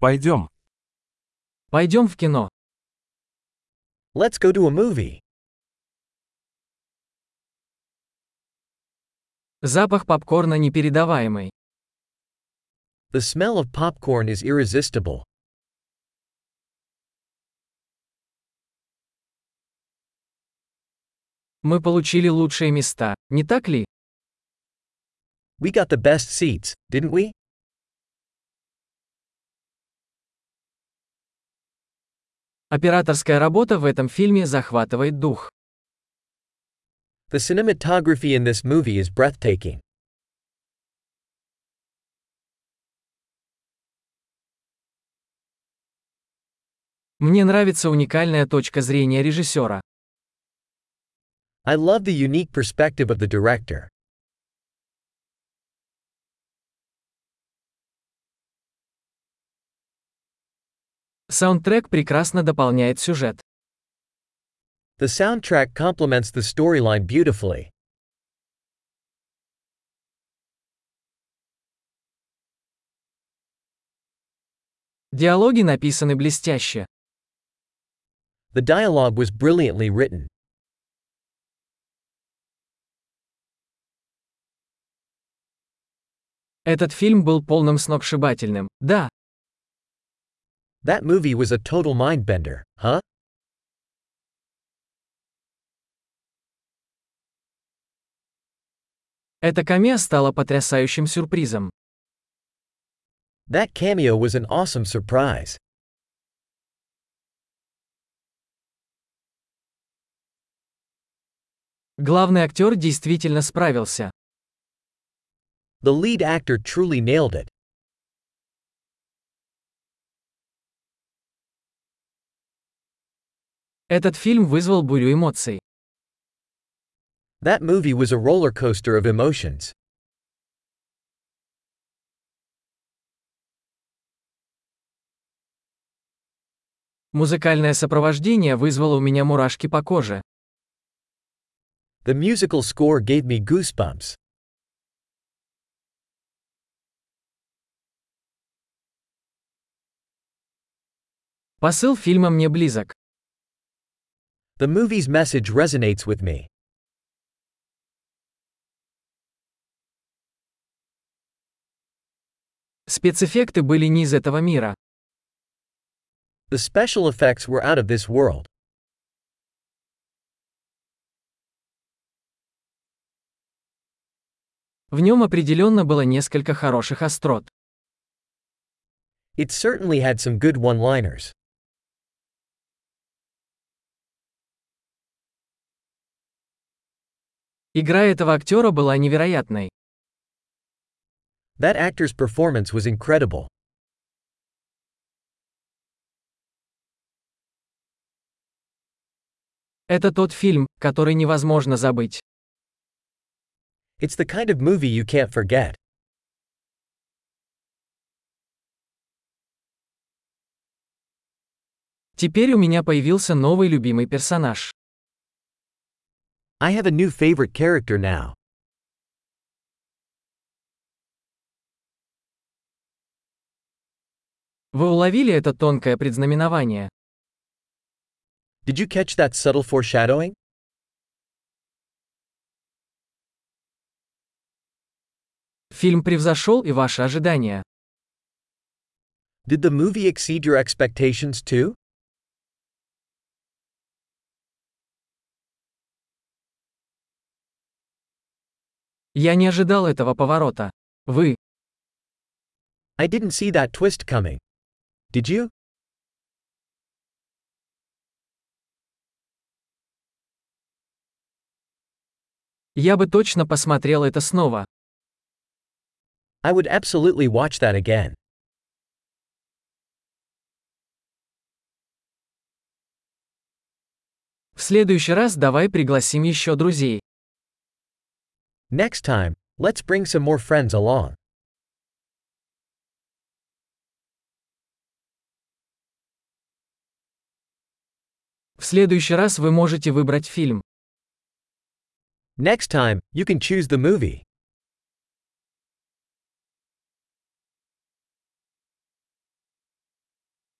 Пойдем. Пойдем в кино. Let's go to a movie. Запах попкорна непередаваемый. The smell of popcorn is irresistible. Мы получили лучшие места, не так ли? We got the best seats, didn't we? Операторская работа в этом фильме захватывает дух. The cinematography in this movie is breathtaking. Мне нравится уникальная точка зрения режиссера. I love the unique perspective of the director. Саундтрек прекрасно дополняет сюжет. The soundtrack complements the storyline beautifully. Диалоги написаны блестяще. The dialogue was brilliantly written. Этот фильм был полным сногсшибательным. Да, That movie was a total mindbender, huh? эта камео стала потрясающим сюрпризом. That cameo was an awesome surprise. Главный актер действительно справился. The lead actor truly nailed it. Этот фильм вызвал бурю эмоций. That movie was a roller coaster of emotions. Музыкальное сопровождение вызвало у меня мурашки по коже. The musical score gave me goosebumps. Посыл фильма мне близок. The movie's message resonates with me. Спецэффекты были не из этого мира. The special effects were out of this world. В нем определенно было несколько хороших острот. It certainly had some good one-liners. Игра этого актера была невероятной. That actor's performance was incredible. Это тот фильм, который невозможно забыть. It's the kind of movie you can't forget. Теперь у меня появился новый любимый персонаж. I have a new favorite character now. Вы уловили это тонкое предзнаменование? Did you catch that subtle foreshadowing? Фильм превзошел и ваши ожидания. Did the movie exceed your expectations too? Я не ожидал этого поворота. Вы. I didn't see that twist coming. Did you? Я бы точно посмотрел это снова. I would absolutely watch that again. В следующий раз давай пригласим еще друзей. Next time, let's bring some more friends along. В следующий раз вы можете выбрать фильм. Next time, you can choose the movie.